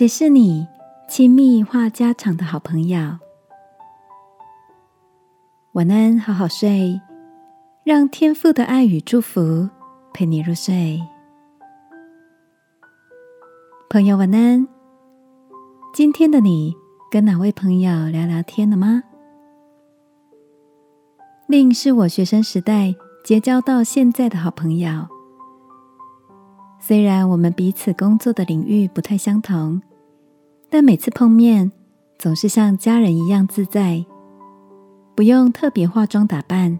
谁是你亲密话家常的好朋友？晚安，好好睡，让天父的爱与祝福陪你入睡。朋友，晚安。今天的你跟哪位朋友聊聊天了吗？令是我学生时代结交到现在的好朋友。虽然我们彼此工作的领域不太相同，但每次碰面总是像家人一样自在，不用特别化妆打扮，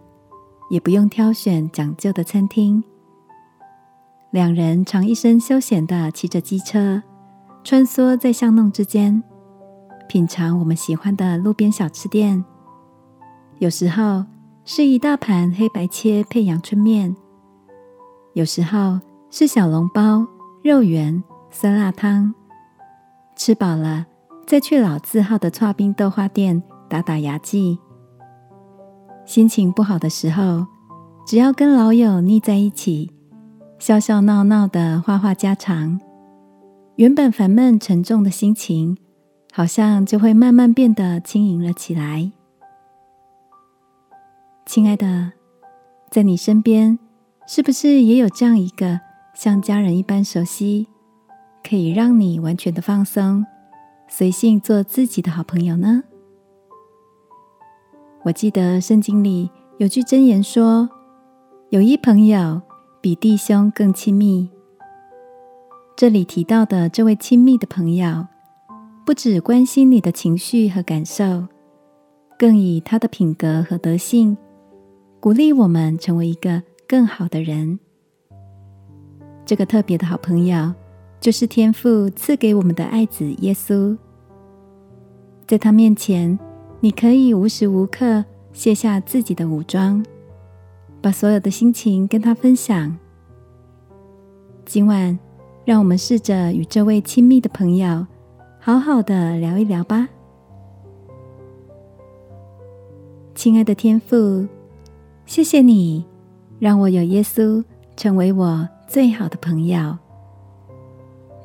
也不用挑选讲究的餐厅。两人常一身休闲的骑着机车，穿梭在巷弄之间，品尝我们喜欢的路边小吃店。有时候是一大盘黑白切配阳春面，有时候。是小笼包、肉圆、酸辣汤，吃饱了再去老字号的串冰豆花店打打牙祭。心情不好的时候，只要跟老友腻在一起，笑笑闹闹的话话家常，原本烦闷沉重的心情，好像就会慢慢变得轻盈了起来。亲爱的，在你身边，是不是也有这样一个？像家人一般熟悉，可以让你完全的放松，随性做自己的好朋友呢。我记得圣经里有句箴言说：“有一朋友比弟兄更亲密。”这里提到的这位亲密的朋友，不只关心你的情绪和感受，更以他的品格和德性，鼓励我们成为一个更好的人。这个特别的好朋友，就是天父赐给我们的爱子耶稣。在他面前，你可以无时无刻卸下自己的武装，把所有的心情跟他分享。今晚，让我们试着与这位亲密的朋友好好的聊一聊吧。亲爱的天父，谢谢你让我有耶稣成为我。最好的朋友，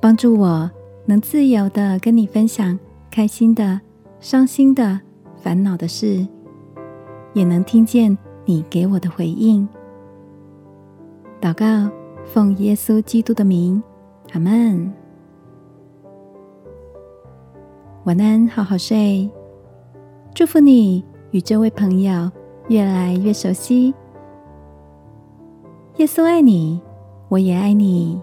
帮助我能自由的跟你分享开心的、伤心的、烦恼的事，也能听见你给我的回应。祷告，奉耶稣基督的名，阿门。晚安，好好睡。祝福你与这位朋友越来越熟悉。耶稣爱你。我也爱你。